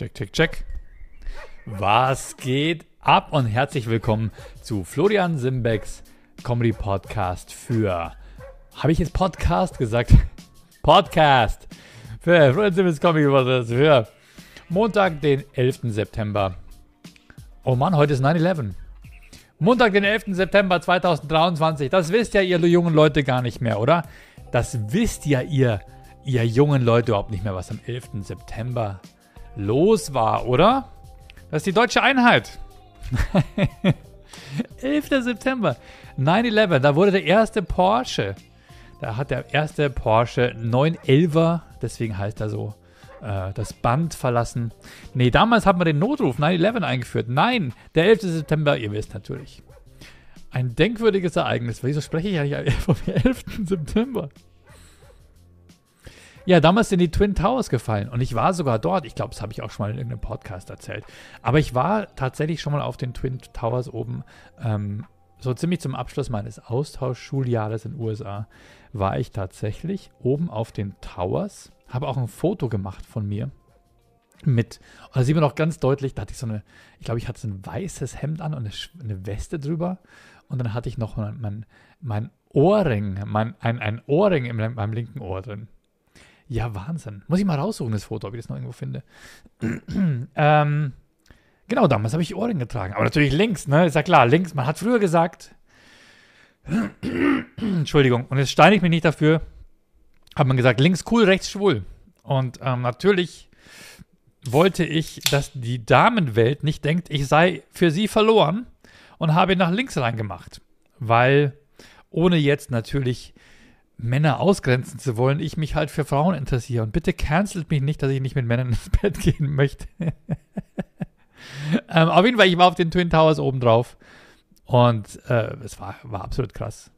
Check, check, check. Was geht ab und herzlich willkommen zu Florian Simbecks Comedy Podcast für. Habe ich jetzt Podcast gesagt? Podcast für Florian Simbecks Comedy Podcast für Montag, den 11. September. Oh Mann, heute ist 9-11. Montag, den 11. September 2023. Das wisst ja ihr jungen Leute gar nicht mehr, oder? Das wisst ja ihr, ihr jungen Leute überhaupt nicht mehr, was am 11. September los war, oder? Das ist die deutsche Einheit. 11. September 9-11, da wurde der erste Porsche, da hat der erste Porsche 911er, deswegen heißt er so, äh, das Band verlassen. Nee, damals hat man den Notruf 9-11 eingeführt. Nein, der 11. September, ihr wisst natürlich. Ein denkwürdiges Ereignis. Wieso spreche ich eigentlich vom 11. September? Ja, damals sind die Twin Towers gefallen und ich war sogar dort. Ich glaube, das habe ich auch schon mal in irgendeinem Podcast erzählt. Aber ich war tatsächlich schon mal auf den Twin Towers oben. Ähm, so ziemlich zum Abschluss meines Austauschschuljahres in den USA war ich tatsächlich oben auf den Towers habe auch ein Foto gemacht von mir mit, und da sieht man auch ganz deutlich, da hatte ich so eine, ich glaube, ich hatte so ein weißes Hemd an und eine, eine Weste drüber. Und dann hatte ich noch mein, mein, mein Ohrring, mein, ein, ein Ohrring in meinem linken Ohr drin. Ja, Wahnsinn. Muss ich mal raussuchen, das Foto, ob ich das noch irgendwo finde. ähm, genau, damals habe ich Ohrring getragen. Aber natürlich links, ne? Ist ja klar, links. Man hat früher gesagt, Entschuldigung, und jetzt steine ich mich nicht dafür, hat man gesagt, links cool, rechts schwul. Und ähm, natürlich wollte ich, dass die Damenwelt nicht denkt, ich sei für sie verloren und habe nach links reingemacht. Weil, ohne jetzt natürlich Männer ausgrenzen zu wollen, ich mich halt für Frauen interessiere. Und bitte cancelt mich nicht, dass ich nicht mit Männern ins Bett gehen möchte. ähm, auf jeden Fall, ich war auf den Twin Towers oben drauf. Und äh, es war, war absolut krass.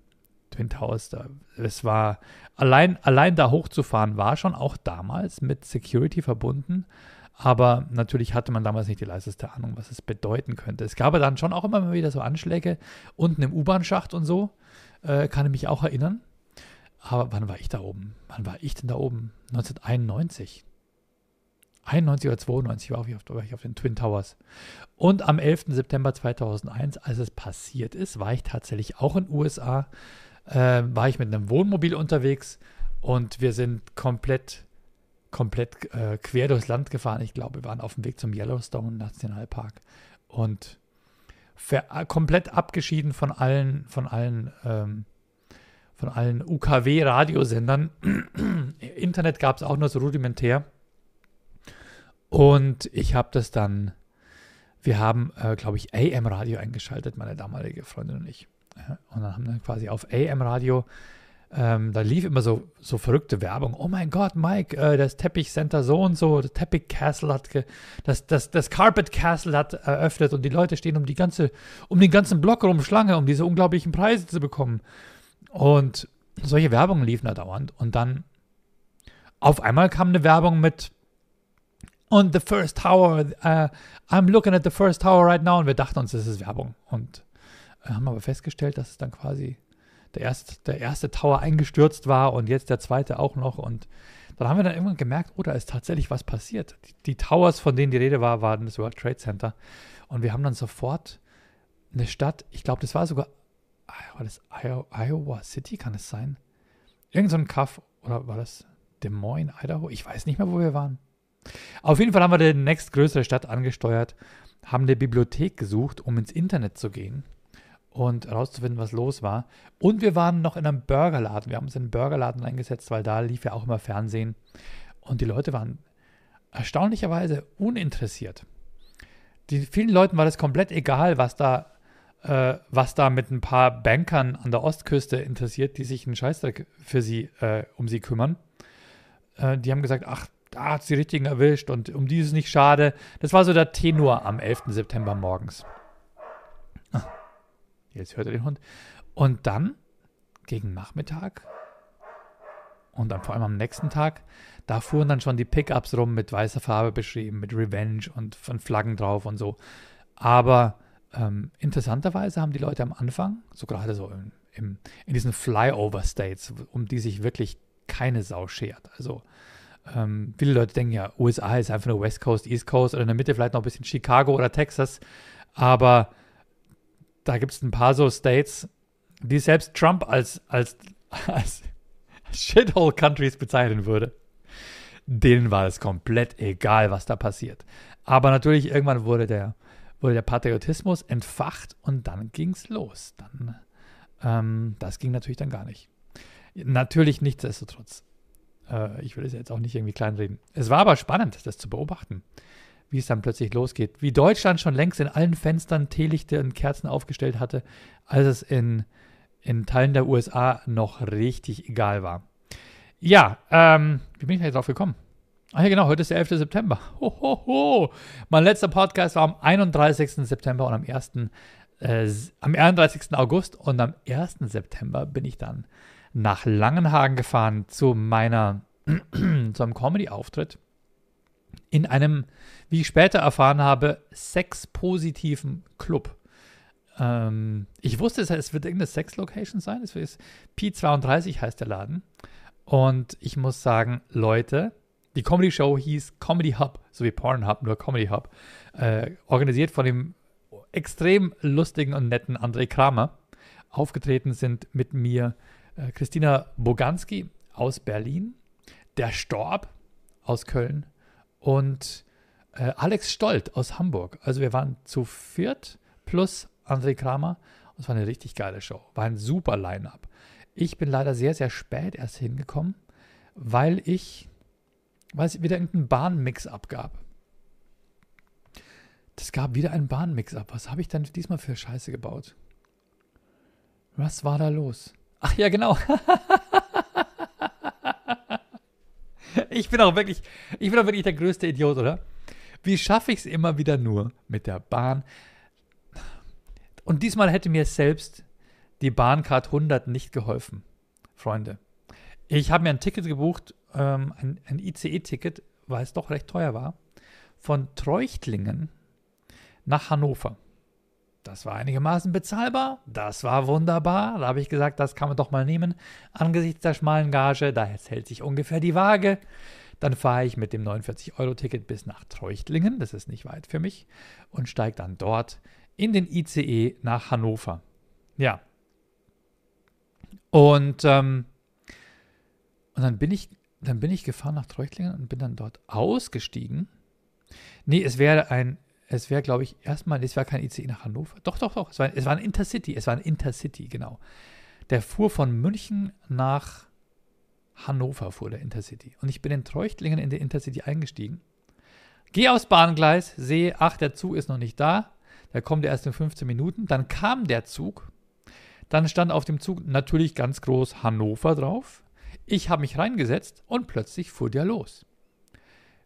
Twin Towers, da, es war allein, allein da hochzufahren, war schon auch damals mit Security verbunden. Aber natürlich hatte man damals nicht die leiseste Ahnung, was es bedeuten könnte. Es gab dann schon auch immer wieder so Anschläge unten im U-Bahn-Schacht und so. Äh, kann ich mich auch erinnern. Aber wann war ich da oben? Wann war ich denn da oben? 1991. 91 oder 92 war ich, auf, war ich auf den Twin Towers. Und am 11. September 2001, als es passiert ist, war ich tatsächlich auch in den USA äh, war ich mit einem Wohnmobil unterwegs und wir sind komplett, komplett äh, quer durchs Land gefahren. Ich glaube, wir waren auf dem Weg zum Yellowstone Nationalpark und komplett abgeschieden von allen, von allen, ähm, von allen UKW-Radiosendern. Internet gab es auch nur so rudimentär. Und ich habe das dann, wir haben, äh, glaube ich, AM-Radio eingeschaltet, meine damalige Freundin und ich. Und dann haben wir quasi auf AM-Radio, ähm, da lief immer so, so verrückte Werbung. Oh mein Gott, Mike, äh, das Teppichcenter so und so, das Teppich Castle hat, das, das, das Carpet Castle hat eröffnet und die Leute stehen um die ganze, um den ganzen Block rum Schlange, um diese unglaublichen Preise zu bekommen. Und solche Werbungen liefen da dauernd. Und dann auf einmal kam eine Werbung mit und the first tower, uh, I'm looking at the first tower right now. Und wir dachten uns, das ist Werbung. Und haben aber festgestellt, dass es dann quasi der erste, der erste Tower eingestürzt war und jetzt der zweite auch noch. Und dann haben wir dann irgendwann gemerkt, oh, da ist tatsächlich was passiert. Die, die Towers, von denen die Rede war, waren das World Trade Center. Und wir haben dann sofort eine Stadt, ich glaube, das war sogar, war das Iowa City, kann es sein? Irgend so ein Kaff, oder war das Des Moines, Idaho? Ich weiß nicht mehr, wo wir waren. Auf jeden Fall haben wir die nächstgrößere Stadt angesteuert, haben eine Bibliothek gesucht, um ins Internet zu gehen und herauszufinden, was los war. Und wir waren noch in einem Burgerladen. Wir haben uns in einen Burgerladen eingesetzt, weil da lief ja auch immer Fernsehen. Und die Leute waren erstaunlicherweise uninteressiert. Die vielen Leuten war das komplett egal, was da, äh, was da mit ein paar Bankern an der Ostküste interessiert, die sich einen Scheißdreck für sie, äh, um sie kümmern. Äh, die haben gesagt, ach, da hat sie richtigen erwischt und um die ist es nicht schade. Das war so der Tenor am 11. September morgens. Jetzt hört er den Hund. Und dann, gegen Nachmittag und dann vor allem am nächsten Tag, da fuhren dann schon die Pickups rum mit weißer Farbe beschrieben, mit Revenge und von Flaggen drauf und so. Aber ähm, interessanterweise haben die Leute am Anfang, so gerade so im, im, in diesen Flyover-States, um die sich wirklich keine Sau schert. Also Ähm, viele Leute denken ja, USA ist einfach nur West Coast, East Coast oder in der Mitte vielleicht noch ein bisschen Chicago oder Texas. Aber da gibt es ein paar so States, die selbst Trump als, als, als Shithole Countries bezeichnen würde. Denen war es komplett egal, was da passiert. Aber natürlich, irgendwann wurde der, wurde der Patriotismus entfacht und dann ging es los. Dann, ähm, das ging natürlich dann gar nicht. Natürlich nichtsdestotrotz. Äh, ich will es jetzt auch nicht irgendwie kleinreden. Es war aber spannend, das zu beobachten, wie es dann plötzlich losgeht. Wie Deutschland schon längst in allen Fenstern Teelichte und Kerzen aufgestellt hatte, als es in, in Teilen der USA noch richtig egal war. Ja, ähm, wie bin ich da drauf gekommen? Ah ja, genau, heute ist der 11. September. Ho, ho, ho. Mein letzter Podcast war am 31. September und am 1. Äh, am 31. August und am 1. September bin ich dann nach Langenhagen gefahren zu meiner, zu einem Comedy-Auftritt in einem, wie ich später erfahren habe, sexpositiven Club. Ähm, ich wusste, es wird irgendeine Sex-Location sein. Es ist P32 heißt der Laden. Und ich muss sagen, Leute, die Comedy-Show hieß Comedy Hub, so wie Pornhub, nur Comedy Hub. Äh, organisiert von dem extrem lustigen und netten André Kramer. Aufgetreten sind mit mir äh, Christina Boganski aus Berlin, der Storb aus Köln und äh, Alex Stolt aus Hamburg. Also wir waren zu viert plus André Kramer. Es war eine richtig geile Show. War ein super Line-up. Ich bin leider sehr, sehr spät erst hingekommen, weil ich, weil es wieder irgendeinen Bahnmix-up gab. Das gab wieder einen Bahnmix-up. Was habe ich denn diesmal für Scheiße gebaut? Was war da los? Ach ja, genau. ich bin auch wirklich, ich bin auch wirklich der größte Idiot, oder? Wie schaffe ich es immer wieder nur mit der Bahn? Und diesmal hätte mir selbst die Bahncard 100 nicht geholfen, Freunde. Ich habe mir ein Ticket gebucht, ähm, ein, ein ICE-Ticket, weil es doch recht teuer war, von Treuchtlingen nach Hannover. Das war einigermaßen bezahlbar, das war wunderbar. Da habe ich gesagt, das kann man doch mal nehmen. Angesichts der schmalen Gage, da hält sich ungefähr die Waage. Dann fahre ich mit dem 49-Euro-Ticket bis nach Treuchtlingen, das ist nicht weit für mich, und steige dann dort in den ICE nach Hannover. Ja. Und, ähm, und dann bin ich, dann bin ich gefahren nach Treuchtlingen und bin dann dort ausgestiegen. Nee, es wäre ein es wäre, glaube ich, erstmal, es war kein ICE nach Hannover. Doch, doch, doch. Es war, es war ein Intercity. Es war ein Intercity, genau. Der fuhr von München nach Hannover, fuhr der Intercity. Und ich bin in Treuchtlingen in den Intercity eingestiegen. Gehe aufs Bahngleis, sehe, ach, der Zug ist noch nicht da. Der kommt erst in 15 Minuten. Dann kam der Zug. Dann stand auf dem Zug natürlich ganz groß Hannover drauf. Ich habe mich reingesetzt und plötzlich fuhr der los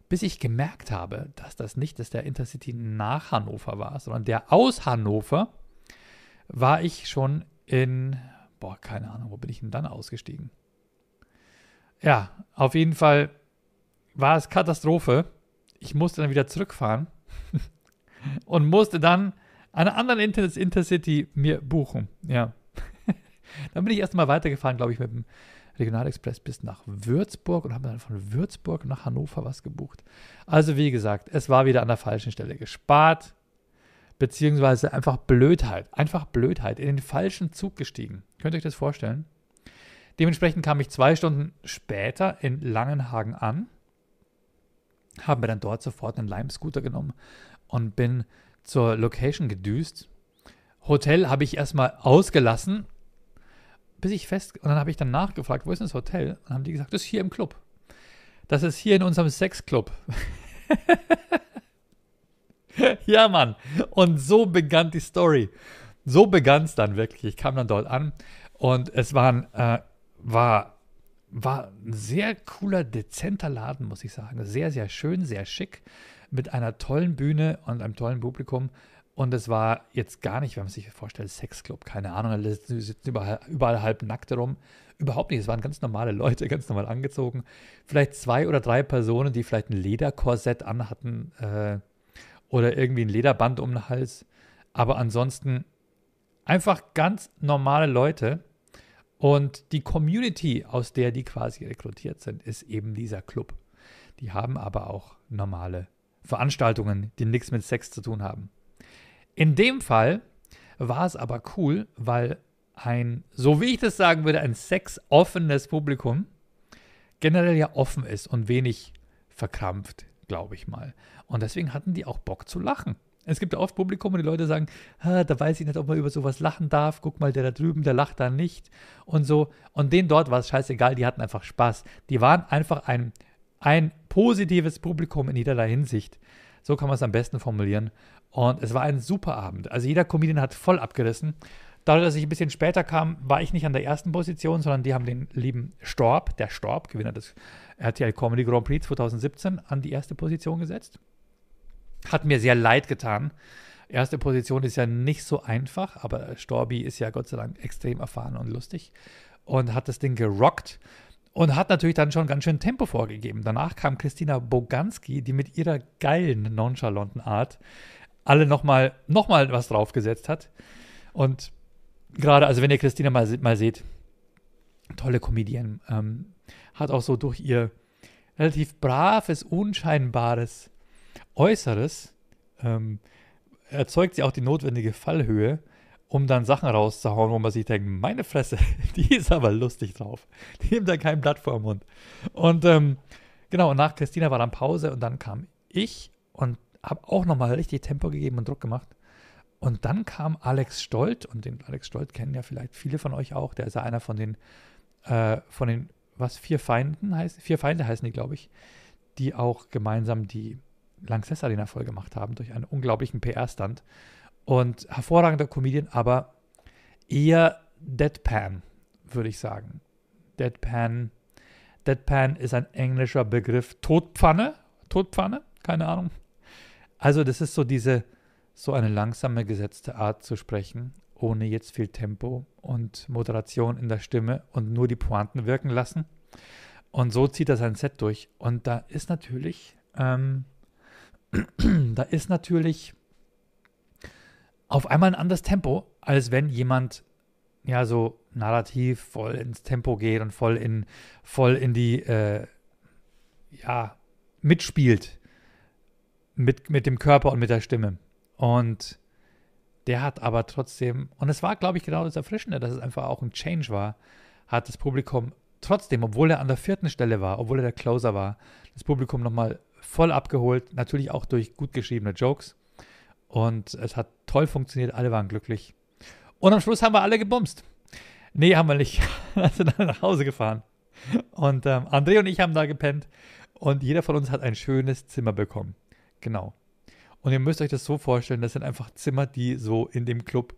bis ich gemerkt habe, dass das nicht dass der Intercity nach Hannover war, sondern der aus Hannover, war ich schon in, boah, keine Ahnung, wo bin ich denn dann ausgestiegen? Ja, auf jeden Fall war es Katastrophe. Ich musste dann wieder zurückfahren und musste dann einen anderen Inter Intercity mir buchen. Ja. dann bin ich erstmal weitergefahren, glaube ich, mit dem Regionalexpress bis nach Würzburg und habe dann von Würzburg nach Hannover was gebucht. Also wie gesagt, es war wieder an der falschen Stelle gespart, beziehungsweise einfach Blödheit, einfach Blödheit, in den falschen Zug gestiegen. Könnt ihr euch das vorstellen? Dementsprechend kam ich zwei Stunden später in Langenhagen an, habe mir dann dort sofort einen Lime-Scooter genommen und bin zur Location gedüst. Hotel habe ich erstmal ausgelassen, bis ich fest, und dann habe ich dann nachgefragt, wo ist das Hotel? Und dann haben die gesagt, das ist hier im Club. Das ist hier in unserem Sexclub. ja, Mann. Und so begann die Story. So begann es dann wirklich. Ich kam dann dort an und es war ein, äh, war, war ein sehr cooler, dezenter Laden, muss ich sagen. Sehr, sehr schön, sehr schick, mit einer tollen Bühne und einem tollen Publikum. Und es war jetzt gar nicht, wenn man sich vorstellt, Sexclub, keine Ahnung, da sitzen überall, überall halb nackt rum. Überhaupt nicht, es waren ganz normale Leute, ganz normal angezogen. Vielleicht zwei oder drei Personen, die vielleicht ein Lederkorsett anhatten äh, oder irgendwie ein Lederband um den Hals. Aber ansonsten einfach ganz normale Leute. Und die Community, aus der die quasi rekrutiert sind, ist eben dieser Club. Die haben aber auch normale Veranstaltungen, die nichts mit Sex zu tun haben. In dem Fall war es aber cool, weil ein, so wie ich das sagen würde, ein sexoffenes Publikum generell ja offen ist und wenig verkrampft, glaube ich mal. Und deswegen hatten die auch Bock zu lachen. Es gibt ja oft Publikum und die Leute sagen, da weiß ich nicht, ob man über sowas lachen darf. Guck mal, der da drüben, der lacht da nicht und so. Und denen dort war es scheißegal, die hatten einfach Spaß. Die waren einfach ein, ein positives Publikum in jederlei Hinsicht. So kann man es am besten formulieren. Und es war ein super Abend. Also jeder Comedian hat voll abgerissen. Dadurch, dass ich ein bisschen später kam, war ich nicht an der ersten Position, sondern die haben den lieben Storb, der Storb, Gewinner des RTL Comedy Grand Prix 2017, an die erste Position gesetzt. Hat mir sehr leid getan. Erste Position ist ja nicht so einfach, aber Storbi ist ja Gott sei Dank extrem erfahren und lustig und hat das Ding gerockt und hat natürlich dann schon ganz schön Tempo vorgegeben. Danach kam Christina Boganski, die mit ihrer geilen, nonchalanten Art alle nochmal noch mal was draufgesetzt hat. Und gerade, also wenn ihr Christina mal, mal seht, tolle Comedian, ähm, hat auch so durch ihr relativ braves, unscheinbares Äußeres ähm, erzeugt sie auch die notwendige Fallhöhe, um dann Sachen rauszuhauen, wo man sich denkt, meine Fresse, die ist aber lustig drauf. Die nimmt da kein Blatt vor den Mund. Und ähm, genau, und nach Christina war dann Pause und dann kam ich und habe auch nochmal richtig Tempo gegeben und Druck gemacht. Und dann kam Alex Stolt, und den Alex Stolt kennen ja vielleicht viele von euch auch, der ist ja einer von den, äh, von den, was, vier Feinden heißt, vier Feinde heißen die, glaube ich, die auch gemeinsam die Lanxess Arena voll gemacht haben durch einen unglaublichen PR-Stand. Und hervorragender Comedian, aber eher Deadpan, würde ich sagen. Deadpan. Deadpan ist ein englischer Begriff. Todpfanne? Todpfanne? Keine Ahnung. Also, das ist so diese, so eine langsame gesetzte Art zu sprechen, ohne jetzt viel Tempo und Moderation in der Stimme und nur die Pointen wirken lassen. Und so zieht er sein Set durch. Und da ist natürlich ähm, da ist natürlich auf einmal ein anderes Tempo, als wenn jemand ja so narrativ voll ins Tempo geht und voll in, voll in die, äh, ja, mitspielt mit, mit dem Körper und mit der Stimme. Und der hat aber trotzdem, und es war, glaube ich, genau das Erfrischende, dass es einfach auch ein Change war, hat das Publikum trotzdem, obwohl er an der vierten Stelle war, obwohl er der Closer war, das Publikum nochmal voll abgeholt, natürlich auch durch gut geschriebene Jokes. Und es hat toll funktioniert, alle waren glücklich. Und am Schluss haben wir alle gebumst. Nee, haben wir nicht. Wir sind alle nach Hause gefahren. Und ähm, André und ich haben da gepennt. Und jeder von uns hat ein schönes Zimmer bekommen. Genau. Und ihr müsst euch das so vorstellen, das sind einfach Zimmer, die so in dem Club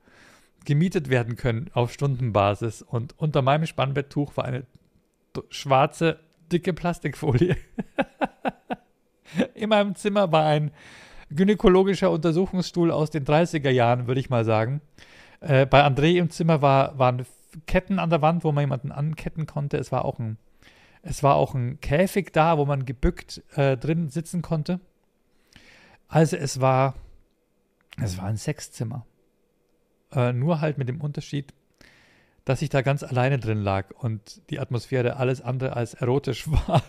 gemietet werden können auf Stundenbasis. Und unter meinem Spannbetttuch war eine schwarze, dicke Plastikfolie. In meinem Zimmer war ein gynäkologischer Untersuchungsstuhl aus den 30er Jahren, würde ich mal sagen. Äh, bei André im Zimmer war, waren Ketten an der Wand, wo man jemanden anketten konnte. Es war auch ein, es war auch ein Käfig da, wo man gebückt äh, drin sitzen konnte. Also es war, es war ein Sexzimmer. Äh, nur halt mit dem Unterschied, dass ich da ganz alleine drin lag und die Atmosphäre alles andere als erotisch war.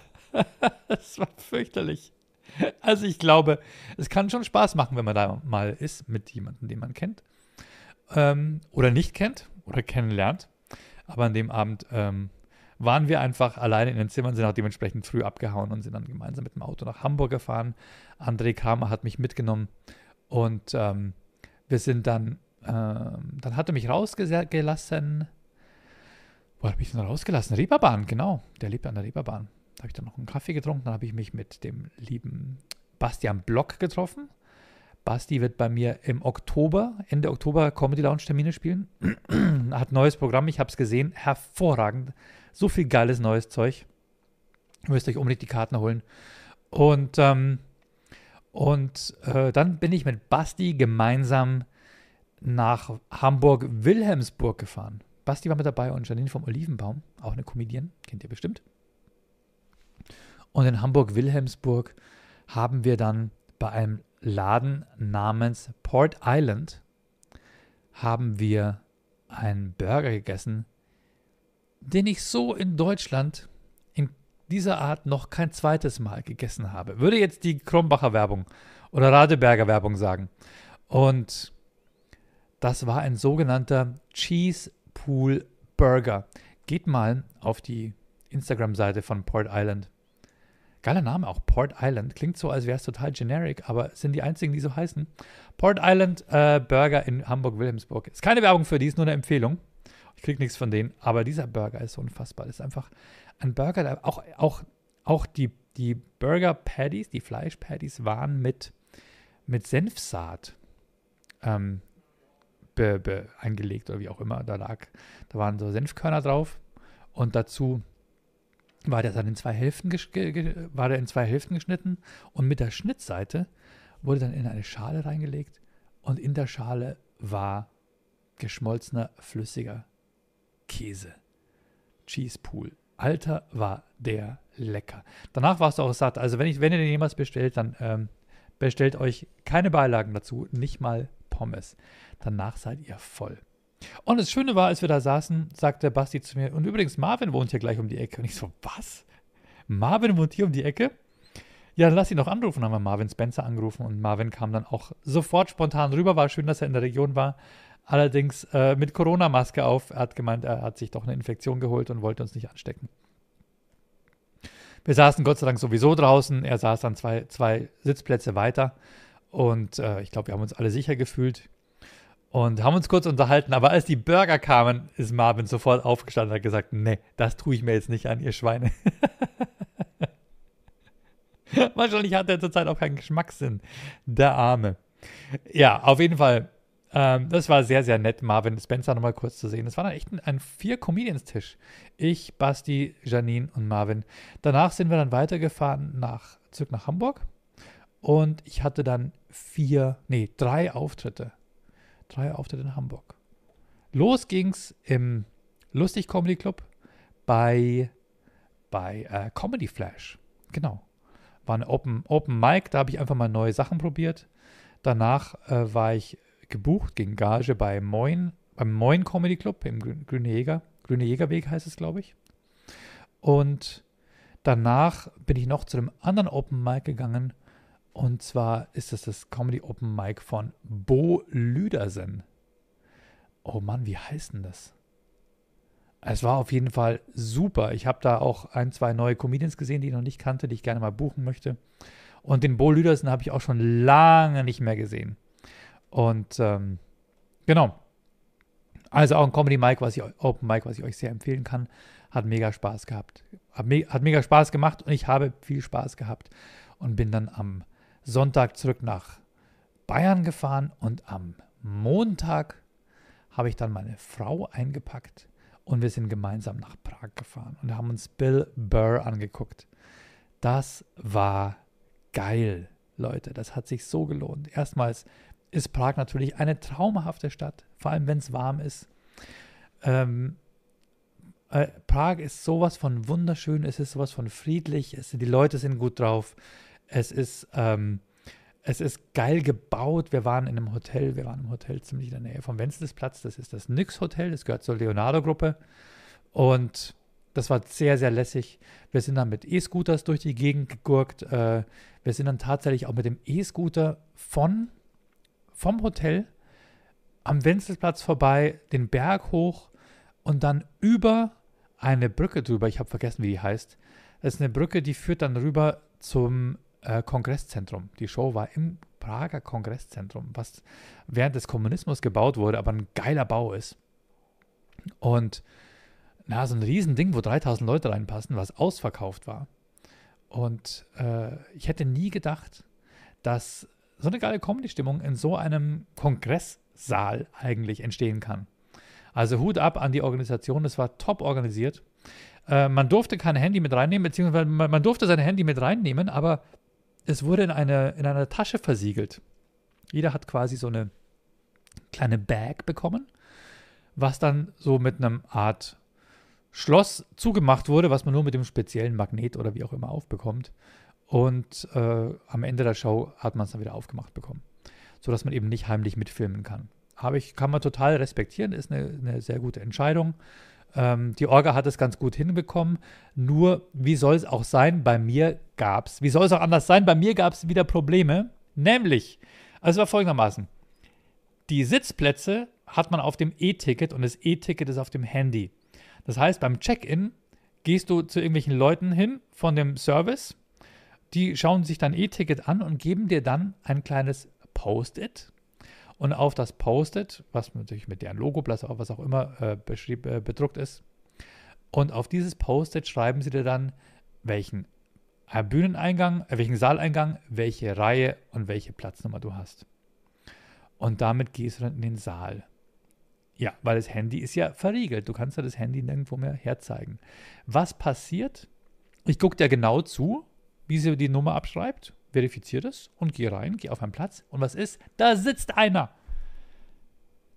Es war fürchterlich. Also ich glaube, es kann schon Spaß machen, wenn man da mal ist mit jemandem, den man kennt ähm, oder nicht kennt oder kennenlernt. Aber an dem Abend ähm, waren wir einfach alleine in den Zimmern, sind auch dementsprechend früh abgehauen und sind dann gemeinsam mit dem Auto nach Hamburg gefahren. André Kramer hat mich mitgenommen und ähm, wir sind dann, ähm, dann hat er mich rausgelassen. Wo hat er mich denn rausgelassen? Reeperbahn, genau. Der lebt an der Reeperbahn. Da habe ich dann noch einen Kaffee getrunken. Dann habe ich mich mit dem lieben Bastian Block getroffen. Basti wird bei mir im Oktober, Ende Oktober Comedy Lounge Termine spielen. Hat neues Programm, ich habe es gesehen. Hervorragend. So viel geiles neues Zeug. Ihr müsst euch unbedingt die Karten holen. Und, ähm, und äh, dann bin ich mit Basti gemeinsam nach Hamburg-Wilhelmsburg gefahren. Basti war mit dabei und Janine vom Olivenbaum, auch eine Comedian, kennt ihr bestimmt. Und in Hamburg-Wilhelmsburg haben wir dann bei einem Laden namens Port Island haben wir einen Burger gegessen, den ich so in Deutschland in dieser Art noch kein zweites Mal gegessen habe. Würde jetzt die Krombacher Werbung oder Radeberger Werbung sagen. Und das war ein sogenannter Cheese Pool Burger. Geht mal auf die Instagram-Seite von Port Island. Geiler Name auch, Port Island. Klingt so, als wäre es total generic, aber sind die einzigen, die so heißen. Port Island äh, Burger in Hamburg-Wilhelmsburg. Ist keine Werbung für die, ist nur eine Empfehlung. Ich kriege nichts von denen, aber dieser Burger ist unfassbar. Das ist einfach ein Burger, auch, auch, auch die, die Burger Patties, die Fleisch Patties waren mit, mit Senfsaat ähm, be, be, eingelegt oder wie auch immer. Da lag, da waren so Senfkörner drauf und dazu war der dann in zwei Hälften war der in zwei Hälften geschnitten und mit der Schnittseite wurde dann in eine Schale reingelegt und in der Schale war geschmolzener flüssiger Käse. Cheese Pool. Alter, war der lecker. Danach warst du auch satt. Also wenn, ich, wenn ihr den jemals bestellt, dann ähm, bestellt euch keine Beilagen dazu, nicht mal Pommes. Danach seid ihr voll. Und das Schöne war, als wir da saßen, sagte Basti zu mir, und übrigens, Marvin wohnt hier gleich um die Ecke. Und ich so, was? Marvin wohnt hier um die Ecke? Ja, dann lass ihn doch anrufen. Dann haben wir Marvin Spencer angerufen und Marvin kam dann auch sofort spontan rüber. War schön, dass er in der Region war. Allerdings äh, mit Corona-Maske auf. Er hat gemeint, er hat sich doch eine Infektion geholt und wollte uns nicht anstecken. Wir saßen Gott sei Dank sowieso draußen. Er saß dann zwei, zwei Sitzplätze weiter. Und äh, ich glaube, wir haben uns alle sicher gefühlt und haben uns kurz unterhalten. Aber als die Burger kamen, ist Marvin sofort aufgestanden und hat gesagt: Nee, das tue ich mir jetzt nicht an, ihr Schweine. Wahrscheinlich hat er zurzeit auch keinen Geschmackssinn. Der Arme. Ja, auf jeden Fall ähm, das war sehr, sehr nett, Marvin Spencer nochmal kurz zu sehen. Das war dann echt ein, ein Vier-Comedians-Tisch. Ich, Basti, Janine und Marvin. Danach sind wir dann weitergefahren nach, zurück nach Hamburg. Und ich hatte dann vier, nee, drei Auftritte. Drei Auftritte in Hamburg. Los ging's im Lustig Comedy Club bei, bei äh, Comedy Flash. Genau. War eine Open, Open Mic, da habe ich einfach mal neue Sachen probiert. Danach äh, war ich gebucht gegen Gage bei Moin, beim Moin Comedy Club im Grüne Jäger. Grüne Jägerweg heißt es, glaube ich. Und danach bin ich noch zu einem anderen Open Mic gegangen. Und zwar ist es das Comedy Open Mic von Bo Lüdersen. Oh Mann, wie heißt denn das? Es war auf jeden Fall super. Ich habe da auch ein, zwei neue Comedians gesehen, die ich noch nicht kannte, die ich gerne mal buchen möchte. Und den Bo Lüdersen habe ich auch schon lange nicht mehr gesehen. Und ähm, genau. Also auch ein Comedy Mic, was ich Open Mic, was ich euch sehr empfehlen kann. Hat mega Spaß gehabt. Hat, me hat mega Spaß gemacht und ich habe viel Spaß gehabt und bin dann am Sonntag zurück nach Bayern gefahren und am Montag habe ich dann meine Frau eingepackt und wir sind gemeinsam nach Prag gefahren und haben uns Bill Burr angeguckt. Das war geil, Leute. Das hat sich so gelohnt. Erstmals ist Prag natürlich eine traumhafte Stadt, vor allem wenn es warm ist. Ähm, äh, Prag ist sowas von wunderschön, es ist sowas von friedlich, es, die Leute sind gut drauf, es ist, ähm, es ist geil gebaut. Wir waren in einem Hotel, wir waren im Hotel ziemlich in der Nähe vom Wenzelsplatz, das ist das Nix Hotel, das gehört zur Leonardo-Gruppe und das war sehr, sehr lässig. Wir sind dann mit E-Scooters durch die Gegend gegurkt. Äh, wir sind dann tatsächlich auch mit dem E-Scooter von vom Hotel am Wenzelplatz vorbei, den Berg hoch und dann über eine Brücke drüber. Ich habe vergessen, wie die heißt. Das ist eine Brücke, die führt dann rüber zum äh, Kongresszentrum. Die Show war im Prager Kongresszentrum, was während des Kommunismus gebaut wurde, aber ein geiler Bau ist. Und na, so ein Riesending, wo 3000 Leute reinpassen, was ausverkauft war. Und äh, ich hätte nie gedacht, dass so eine geile Comedy-Stimmung in so einem Kongresssaal eigentlich entstehen kann. Also Hut ab an die Organisation, das war top organisiert. Äh, man durfte kein Handy mit reinnehmen, beziehungsweise man, man, durfte sein Handy mit reinnehmen, aber es wurde in, eine, in einer Tasche versiegelt. Jeder hat quasi so eine kleine Bag bekommen, was dann so mit einem Art Schloss zugemacht wurde, was man nur mit dem speziellen Magnet oder wie auch immer aufbekommt. Und äh, am Ende der Show hat man es dann wieder aufgemacht bekommen, sodass man eben nicht heimlich mitfilmen kann. Habe ich, kann man total respektieren, ist eine, eine sehr gute Entscheidung. Ähm, die Orga hat es ganz gut hinbekommen. Nur, wie soll es auch sein? Bei mir gab es, wie soll es auch anders sein? Bei mir gab es wieder Probleme. Nämlich, also es war folgendermaßen: Die Sitzplätze hat man auf dem E-Ticket und das E-Ticket ist auf dem Handy. Das heißt, beim Check-in gehst du zu irgendwelchen Leuten hin von dem Service. Die schauen sich dein E-Ticket an und geben dir dann ein kleines Post-it. Und auf das Post-it, was natürlich mit deren Logo, was auch immer äh, äh, bedruckt ist, und auf dieses Post-it schreiben sie dir dann, welchen Bühneneingang, äh, welchen Saaleingang, welche Reihe und welche Platznummer du hast. Und damit gehst du dann in den Saal. Ja, weil das Handy ist ja verriegelt. Du kannst ja das Handy nirgendwo mehr herzeigen. Was passiert? Ich gucke dir genau zu, wie sie die Nummer abschreibt, verifiziere das und gehe rein, gehe auf einen Platz. Und was ist? Da sitzt einer.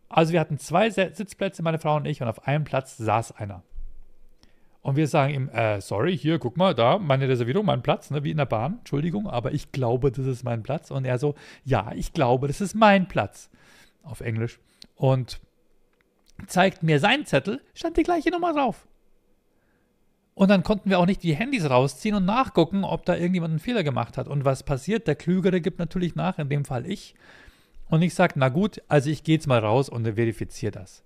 Also wir hatten zwei Sitzplätze, meine Frau und ich, und auf einem Platz saß einer. Und wir sagen ihm, äh, sorry, hier, guck mal, da, meine Reservierung, mein Platz, ne, wie in der Bahn, Entschuldigung, aber ich glaube, das ist mein Platz. Und er so, ja, ich glaube, das ist mein Platz. Auf Englisch. Und zeigt mir seinen Zettel, stand die gleiche Nummer drauf. Und dann konnten wir auch nicht die Handys rausziehen und nachgucken, ob da irgendjemand einen Fehler gemacht hat. Und was passiert? Der Klügere gibt natürlich nach, in dem Fall ich. Und ich sage, na gut, also ich gehe jetzt mal raus und verifiziere das.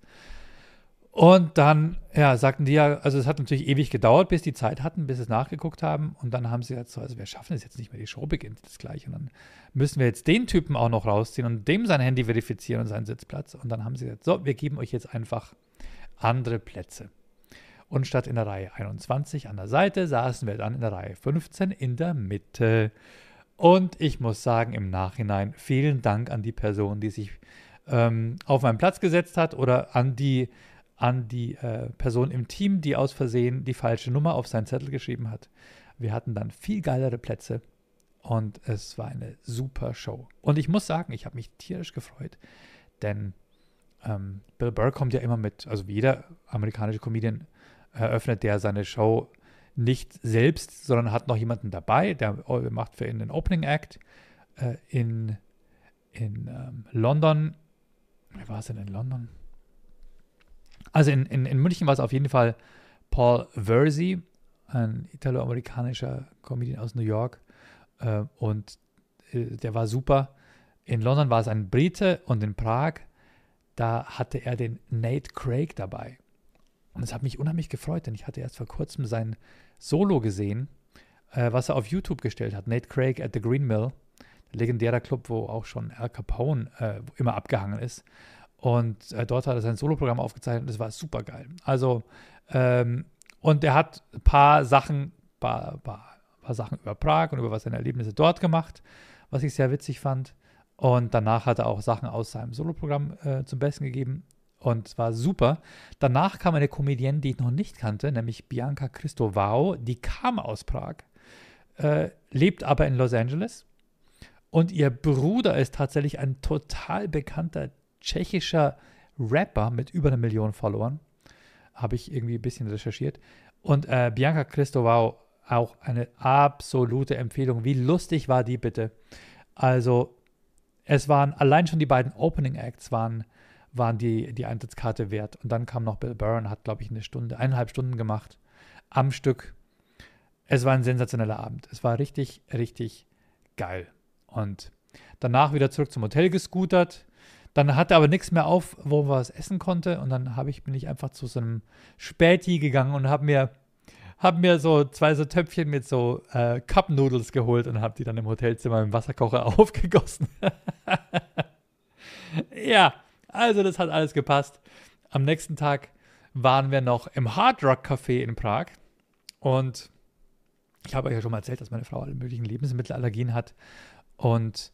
Und dann, ja, sagten die ja, also es hat natürlich ewig gedauert, bis die Zeit hatten, bis sie es nachgeguckt haben. Und dann haben sie gesagt, so, also wir schaffen es jetzt nicht mehr, die Show beginnt das gleich. Und dann müssen wir jetzt den Typen auch noch rausziehen und dem sein Handy verifizieren und seinen Sitzplatz. Und dann haben sie gesagt, so, wir geben euch jetzt einfach andere Plätze. Und statt in der Reihe 21 an der Seite saßen wir dann in der Reihe 15 in der Mitte. Und ich muss sagen, im Nachhinein vielen Dank an die Person, die sich ähm, auf meinen Platz gesetzt hat oder an die an die äh, Person im Team, die aus Versehen die falsche Nummer auf seinen Zettel geschrieben hat. Wir hatten dann viel geilere Plätze und es war eine super Show. Und ich muss sagen, ich habe mich tierisch gefreut, denn ähm, Bill Burr kommt ja immer mit, also jeder amerikanische Comedian eröffnet der seine Show nicht selbst, sondern hat noch jemanden dabei, der macht für ihn den Opening Act äh, in, in ähm, London. Wie war es denn in London? Also in, in, in München war es auf jeden Fall Paul Verzi, ein italo-amerikanischer Comedian aus New York. Äh, und äh, der war super. In London war es ein Brite und in Prag, da hatte er den Nate Craig dabei. Und es hat mich unheimlich gefreut, denn ich hatte erst vor kurzem sein Solo gesehen, äh, was er auf YouTube gestellt hat. Nate Craig at the Green Mill, legendärer Club, wo auch schon Al Capone äh, immer abgehangen ist. Und äh, dort hat er sein Soloprogramm aufgezeichnet und es war super geil. Also, ähm, und er hat ein paar Sachen, paar, paar, paar Sachen über Prag und über seine Erlebnisse dort gemacht, was ich sehr witzig fand. Und danach hat er auch Sachen aus seinem Soloprogramm äh, zum Besten gegeben. Und war super. Danach kam eine Comedienne, die ich noch nicht kannte, nämlich Bianca Christovao. Die kam aus Prag, äh, lebt aber in Los Angeles. Und ihr Bruder ist tatsächlich ein total bekannter tschechischer Rapper mit über einer Million Followern. Habe ich irgendwie ein bisschen recherchiert. Und äh, Bianca Christovau auch eine absolute Empfehlung. Wie lustig war die bitte? Also, es waren allein schon die beiden Opening Acts waren, waren die, die Eintrittskarte wert. Und dann kam noch Bill Byrne, hat, glaube ich, eine Stunde, eineinhalb Stunden gemacht am Stück. Es war ein sensationeller Abend. Es war richtig, richtig geil. Und danach wieder zurück zum Hotel gescootert. Dann hatte aber nichts mehr auf, wo man was essen konnte. Und dann ich, bin ich einfach zu so einem Späti gegangen und habe mir, hab mir so zwei so Töpfchen mit so äh, Cup Noodles geholt und habe die dann im Hotelzimmer im Wasserkocher aufgegossen. ja, also das hat alles gepasst. Am nächsten Tag waren wir noch im Hard Rock Café in Prag. Und ich habe euch ja schon mal erzählt, dass meine Frau alle möglichen Lebensmittelallergien hat. Und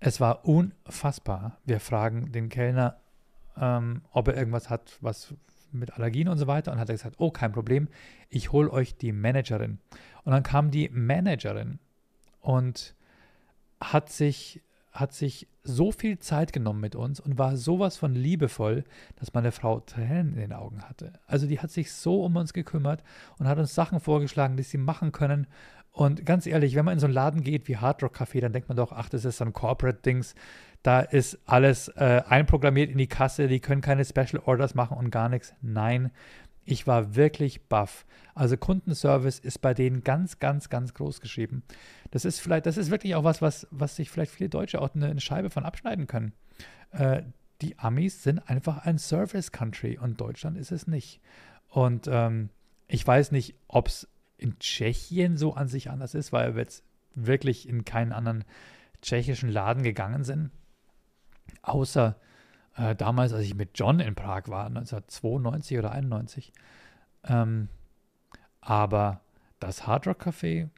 es war unfassbar. Wir fragen den Kellner, ähm, ob er irgendwas hat, was mit Allergien und so weiter. Und hat er gesagt, oh, kein Problem, ich hole euch die Managerin. Und dann kam die Managerin und hat sich, hat sich so viel Zeit genommen mit uns und war sowas von liebevoll, dass meine Frau Tränen in den Augen hatte. Also die hat sich so um uns gekümmert und hat uns Sachen vorgeschlagen, die sie machen können. Und ganz ehrlich, wenn man in so einen Laden geht wie Hard Rock Café, dann denkt man doch, ach, das ist so ein Corporate-Dings. Da ist alles äh, einprogrammiert in die Kasse, die können keine Special Orders machen und gar nichts. Nein, Ich war wirklich baff. Also Kundenservice ist bei denen ganz, ganz, ganz groß geschrieben. Das ist vielleicht, das ist wirklich auch was, was, was sich vielleicht viele Deutsche auch eine, eine Scheibe von abschneiden können. Äh, die Amis sind einfach ein Service Country und Deutschland ist es nicht. Und ähm, ich weiß nicht, ob es in Tschechien so an sich anders ist, weil wir jetzt wirklich in keinen anderen tschechischen Laden gegangen sind. Außer äh, damals, als ich mit John in Prag war, 1992 oder 91. Ähm, aber das Hard Rock Café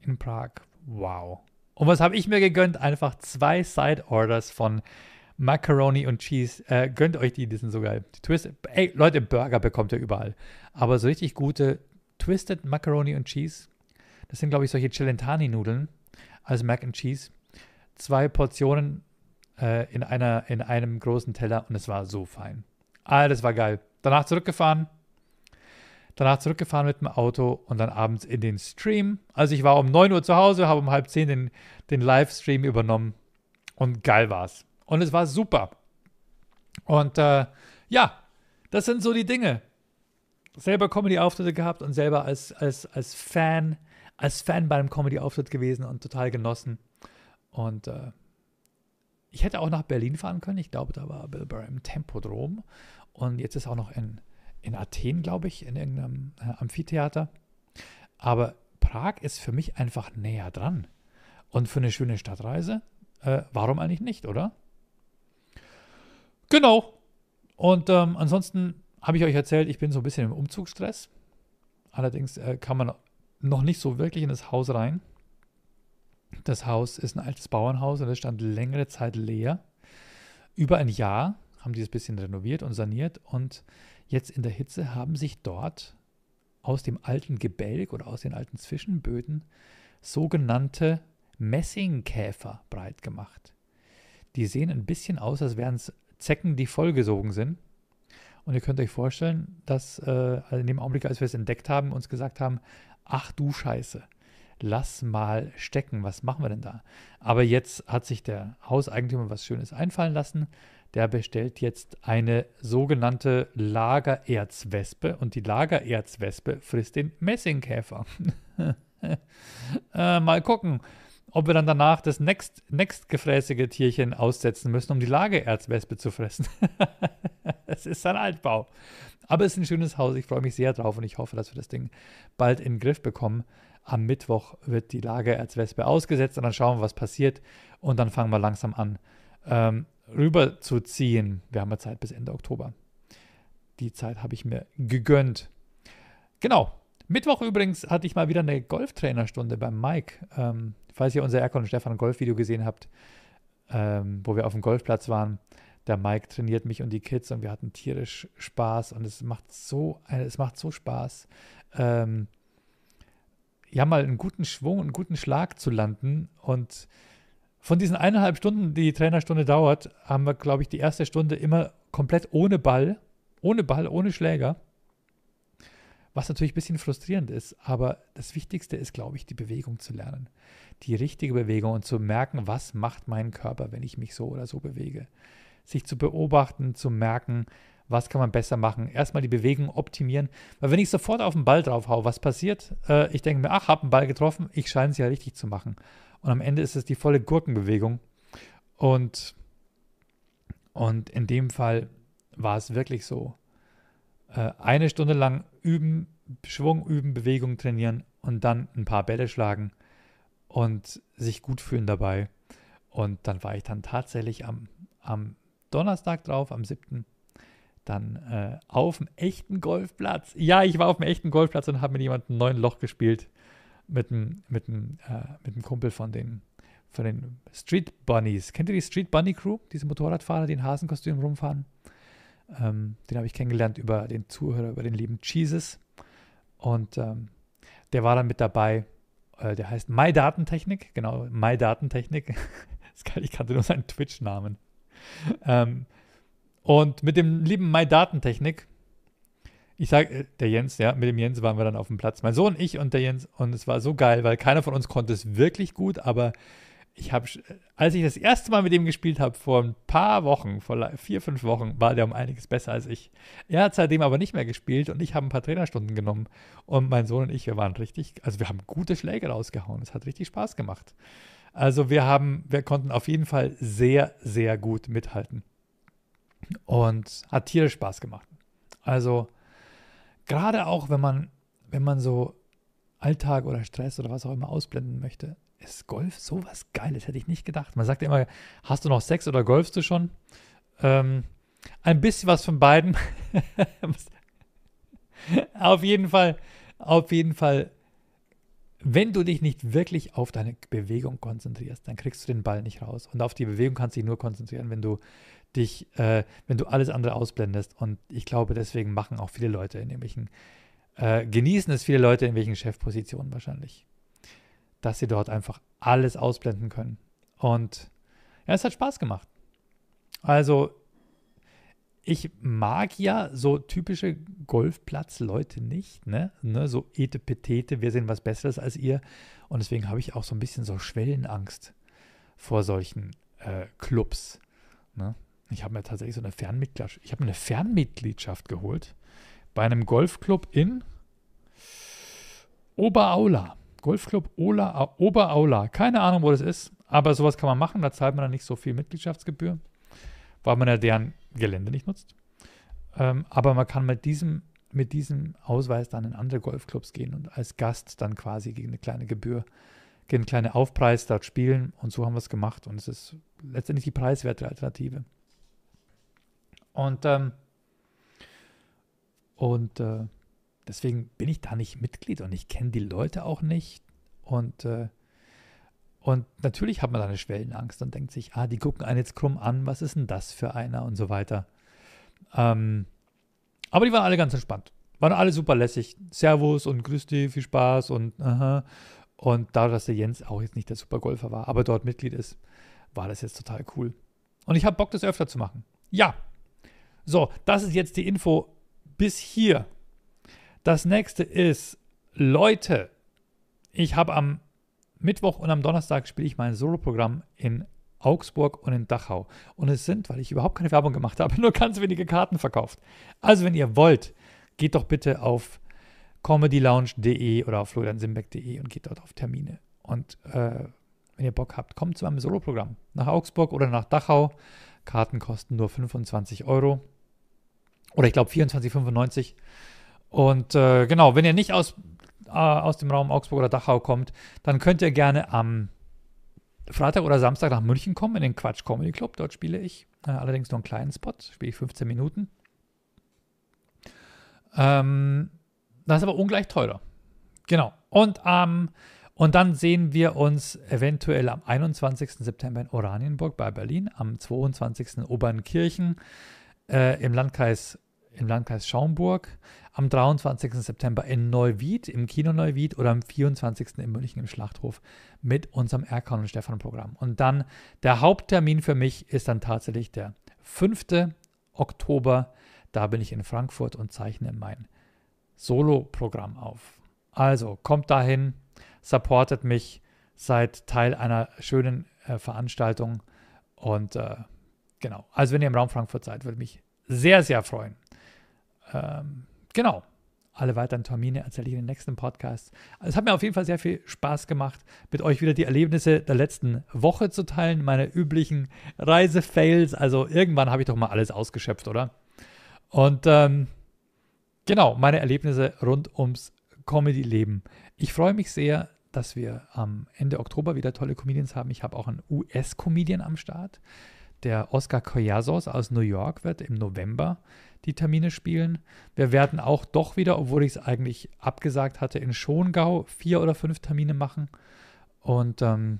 in Prag, wow. Und was habe ich mir gegönnt? Einfach zwei Side Orders von Macaroni und Cheese. Äh, gönnt euch die, die sind so geil. Die Twist, ey, Leute, Burger bekommt ihr überall. Aber so richtig gute Twisted Macaroni und Cheese. Das sind, glaube ich, solche Celentani-Nudeln als Mac and Cheese. Zwei Portionen äh, in, einer, in einem großen Teller und es war so fein. Das war geil. Danach zurückgefahren. Danach zurückgefahren mit dem Auto und dann abends in den Stream. Also ich war um 9 Uhr zu Hause, habe um halb 10 den, den Livestream übernommen und geil war's. Und es war super. Und äh, ja, das sind so die Dinge. Selber Comedy-Auftritte gehabt und selber als, als, als Fan, als Fan bei einem Comedy-Auftritt gewesen und total genossen. Und äh, ich hätte auch nach Berlin fahren können. Ich glaube, da war Bill Burr im Tempodrom. Und jetzt ist auch noch in, in Athen, glaube ich, in irgendeinem äh, Amphitheater. Aber Prag ist für mich einfach näher dran. Und für eine schöne Stadtreise, äh, warum eigentlich nicht, oder? Genau. Und ähm, ansonsten habe ich euch erzählt, ich bin so ein bisschen im Umzugsstress. Allerdings äh, kann man noch nicht so wirklich in das Haus rein. Das Haus ist ein altes Bauernhaus und es stand längere Zeit leer. Über ein Jahr haben die es ein bisschen renoviert und saniert und jetzt in der Hitze haben sich dort aus dem alten Gebälk oder aus den alten Zwischenböden sogenannte Messingkäfer breit gemacht. Die sehen ein bisschen aus, als wären es Zecken, die vollgesogen sind. Und ihr könnt euch vorstellen, dass äh, in dem Augenblick, als wir es entdeckt haben, uns gesagt haben, ach du Scheiße, lass mal stecken, was machen wir denn da? Aber jetzt hat sich der Hauseigentümer was Schönes einfallen lassen. Der bestellt jetzt eine sogenannte Lagererzwespe und die Lagererzwespe frisst den Messingkäfer. äh, mal gucken ob wir dann danach das next, nächstgefräßige Tierchen aussetzen müssen, um die Lageerzwespe zu fressen. es ist ein Altbau. Aber es ist ein schönes Haus. Ich freue mich sehr drauf und ich hoffe, dass wir das Ding bald in den Griff bekommen. Am Mittwoch wird die Lageerzwespe ausgesetzt und dann schauen wir, was passiert. Und dann fangen wir langsam an, ähm, rüber. Wir haben ja Zeit bis Ende Oktober. Die Zeit habe ich mir gegönnt. Genau. Mittwoch übrigens hatte ich mal wieder eine Golftrainerstunde beim Mike. Ähm, falls ihr unser Erkon und Stefan Golf-Video gesehen habt, ähm, wo wir auf dem Golfplatz waren, der Mike trainiert mich und die Kids und wir hatten tierisch Spaß und es macht so, es macht so Spaß, ähm, ja mal einen guten Schwung, einen guten Schlag zu landen und von diesen eineinhalb Stunden, die die Trainerstunde dauert, haben wir, glaube ich, die erste Stunde immer komplett ohne Ball, ohne Ball, ohne Schläger was natürlich ein bisschen frustrierend ist, aber das Wichtigste ist, glaube ich, die Bewegung zu lernen. Die richtige Bewegung und zu merken, was macht mein Körper, wenn ich mich so oder so bewege. Sich zu beobachten, zu merken, was kann man besser machen. Erstmal die Bewegung optimieren, weil wenn ich sofort auf den Ball drauf haue, was passiert? Äh, ich denke mir, ach, hab einen Ball getroffen, ich scheine es ja richtig zu machen. Und am Ende ist es die volle Gurkenbewegung. Und, und in dem Fall war es wirklich so äh, eine Stunde lang üben, Schwung üben, Bewegung trainieren und dann ein paar Bälle schlagen und sich gut fühlen dabei. Und dann war ich dann tatsächlich am, am Donnerstag drauf, am 7. Dann äh, auf dem echten Golfplatz. Ja, ich war auf dem echten Golfplatz und habe mit jemandem neuen Loch gespielt. Mit einem mit einem, äh, Kumpel von den, von den Street Bunnies. Kennt ihr die Street Bunny Crew? Diese Motorradfahrer, die in Hasenkostüm rumfahren? Ähm, den habe ich kennengelernt über den Zuhörer, über den lieben Jesus. Und ähm, der war dann mit dabei. Äh, der heißt MyDatentechnik, genau, MyDatentechnik. ich kannte nur seinen Twitch-Namen. Ähm, und mit dem lieben MyDatentechnik, ich sage, äh, der Jens, ja, mit dem Jens waren wir dann auf dem Platz. Mein Sohn, ich und der Jens. Und es war so geil, weil keiner von uns konnte es wirklich gut, aber ich habe, als ich das erste Mal mit ihm gespielt habe, vor ein paar Wochen, vor vier, fünf Wochen, war der um einiges besser als ich. Er hat seitdem aber nicht mehr gespielt und ich habe ein paar Trainerstunden genommen. Und mein Sohn und ich, wir waren richtig, also wir haben gute Schläge rausgehauen. Es hat richtig Spaß gemacht. Also wir haben, wir konnten auf jeden Fall sehr, sehr gut mithalten. Und hat tierisch Spaß gemacht. Also gerade auch, wenn man, wenn man so Alltag oder Stress oder was auch immer ausblenden möchte, ist Golf so was Geiles, hätte ich nicht gedacht. Man sagt ja immer, hast du noch Sex oder golfst du schon? Ähm, ein bisschen was von beiden. auf jeden Fall, auf jeden Fall, wenn du dich nicht wirklich auf deine Bewegung konzentrierst, dann kriegst du den Ball nicht raus. Und auf die Bewegung kannst du dich nur konzentrieren, wenn du dich, äh, wenn du alles andere ausblendest. Und ich glaube, deswegen machen auch viele Leute in irgendwelchen, äh, genießen es viele Leute in welchen Chefpositionen wahrscheinlich dass sie dort einfach alles ausblenden können. Und ja, es hat Spaß gemacht. Also, ich mag ja so typische Golfplatz-Leute nicht, ne? ne? So etepetete, wir sind was Besseres als ihr. Und deswegen habe ich auch so ein bisschen so Schwellenangst vor solchen äh, Clubs. Ne? Ich habe mir tatsächlich so eine Fernmitgliedschaft, ich habe eine Fernmitgliedschaft geholt bei einem Golfclub in Oberaula. Golfclub Ola, Oberaula. Keine Ahnung, wo das ist, aber sowas kann man machen. Da zahlt man dann nicht so viel Mitgliedschaftsgebühr, weil man ja deren Gelände nicht nutzt. Ähm, aber man kann mit diesem, mit diesem Ausweis dann in andere Golfclubs gehen und als Gast dann quasi gegen eine kleine Gebühr, gegen einen kleinen Aufpreis dort spielen. Und so haben wir es gemacht. Und es ist letztendlich die preiswerte Alternative. Und, ähm, und äh, Deswegen bin ich da nicht Mitglied und ich kenne die Leute auch nicht. Und, äh, und natürlich hat man da eine Schwellenangst und denkt sich, ah, die gucken einen jetzt krumm an, was ist denn das für einer und so weiter. Ähm, aber die waren alle ganz entspannt. Waren alle super lässig. Servus und grüß dich, viel Spaß und aha. Und dadurch, dass der Jens auch jetzt nicht der Supergolfer war, aber dort Mitglied ist, war das jetzt total cool. Und ich habe Bock, das öfter zu machen. Ja. So, das ist jetzt die Info bis hier. Das nächste ist, Leute, ich habe am Mittwoch und am Donnerstag spiele ich mein Solo-Programm in Augsburg und in Dachau. Und es sind, weil ich überhaupt keine Werbung gemacht habe, nur ganz wenige Karten verkauft. Also, wenn ihr wollt, geht doch bitte auf comedylounge.de oder auf floriansimbeck.de und geht dort auf Termine. Und äh, wenn ihr Bock habt, kommt zu meinem Solo-Programm nach Augsburg oder nach Dachau. Karten kosten nur 25 Euro. Oder ich glaube 24,95 und äh, genau, wenn ihr nicht aus, äh, aus dem Raum Augsburg oder Dachau kommt, dann könnt ihr gerne am Freitag oder Samstag nach München kommen, in den Quatsch Comedy Club. Dort spiele ich. Äh, allerdings nur einen kleinen Spot, spiele ich 15 Minuten. Ähm, das ist aber ungleich teurer. Genau. Und, ähm, und dann sehen wir uns eventuell am 21. September in Oranienburg bei Berlin, am 22. in Obernkirchen äh, im Landkreis im Landkreis Schaumburg, am 23. September in Neuwied, im Kino Neuwied oder am 24. in München im Schlachthof mit unserem Erkan und Stefan Programm. Und dann der Haupttermin für mich ist dann tatsächlich der 5. Oktober. Da bin ich in Frankfurt und zeichne mein Solo-Programm auf. Also kommt dahin, supportet mich, seid Teil einer schönen äh, Veranstaltung und äh, genau. Also wenn ihr im Raum Frankfurt seid, würde mich sehr, sehr freuen ähm, genau. Alle weiteren Termine erzähle ich in den nächsten Podcasts. Also es hat mir auf jeden Fall sehr viel Spaß gemacht, mit euch wieder die Erlebnisse der letzten Woche zu teilen, meine üblichen Reisefails. Also irgendwann habe ich doch mal alles ausgeschöpft, oder? Und ähm, genau, meine Erlebnisse rund ums Comedy-Leben. Ich freue mich sehr, dass wir am Ende Oktober wieder tolle Comedians haben. Ich habe auch einen US-Comedian am Start. Der Oscar Collasos aus New York wird im November die Termine spielen. Wir werden auch doch wieder, obwohl ich es eigentlich abgesagt hatte, in Schongau vier oder fünf Termine machen. Und ähm,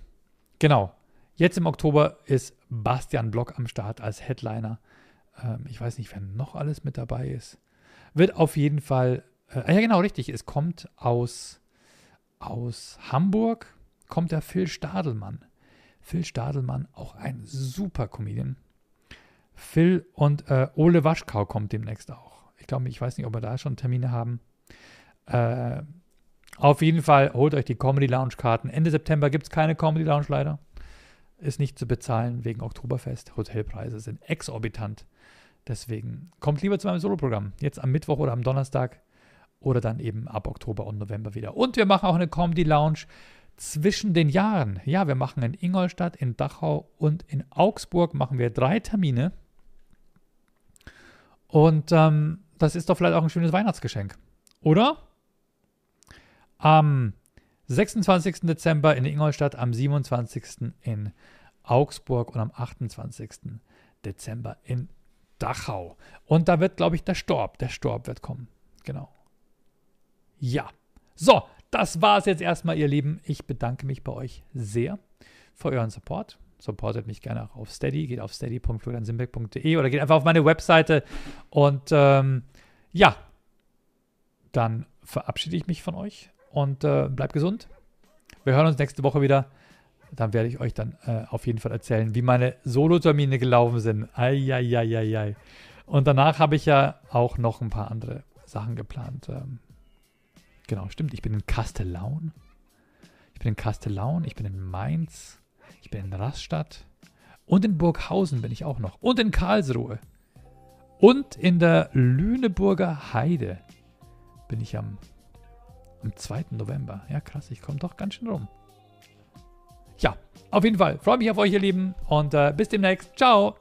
genau, jetzt im Oktober ist Bastian Block am Start als Headliner. Ähm, ich weiß nicht, wer noch alles mit dabei ist. Wird auf jeden Fall, äh, ja genau, richtig, es kommt aus, aus Hamburg, kommt der Phil Stadelmann. Phil Stadelmann, auch ein super Comedian. Phil und äh, Ole Waschkau kommt demnächst auch. Ich glaube, ich weiß nicht, ob wir da schon Termine haben. Äh, auf jeden Fall holt euch die Comedy Lounge Karten. Ende September gibt es keine Comedy Lounge leider. ist nicht zu bezahlen wegen Oktoberfest. Hotelpreise sind exorbitant. Deswegen kommt lieber zu meinem Soloprogramm. Jetzt am Mittwoch oder am Donnerstag oder dann eben ab Oktober und November wieder. Und wir machen auch eine Comedy Lounge zwischen den Jahren. Ja, wir machen in Ingolstadt, in Dachau und in Augsburg machen wir drei Termine. Und ähm, das ist doch vielleicht auch ein schönes Weihnachtsgeschenk. Oder? Am 26. Dezember in Ingolstadt, am 27. in Augsburg und am 28. Dezember in Dachau. Und da wird, glaube ich, der Storb. Der Storb wird kommen. Genau. Ja. So, das war es jetzt erstmal, ihr Lieben. Ich bedanke mich bei euch sehr für euren Support. Supportet mich gerne auch auf Steady. Geht auf steady.floriansimbeck.de oder geht einfach auf meine Webseite. Und ähm, ja, dann verabschiede ich mich von euch und äh, bleibt gesund. Wir hören uns nächste Woche wieder. Dann werde ich euch dann äh, auf jeden Fall erzählen, wie meine Solo-Termine gelaufen sind. Eieieiei. Und danach habe ich ja auch noch ein paar andere Sachen geplant. Ähm, genau, stimmt. Ich bin in Kastellaun. Ich bin in Kastellaun. Ich bin in Mainz. Ich bin in Rastatt. Und in Burghausen bin ich auch noch. Und in Karlsruhe. Und in der Lüneburger Heide bin ich am am 2. November. Ja, krass, ich komme doch ganz schön rum. Ja, auf jeden Fall. Freue mich auf euch, ihr Lieben. Und äh, bis demnächst. Ciao.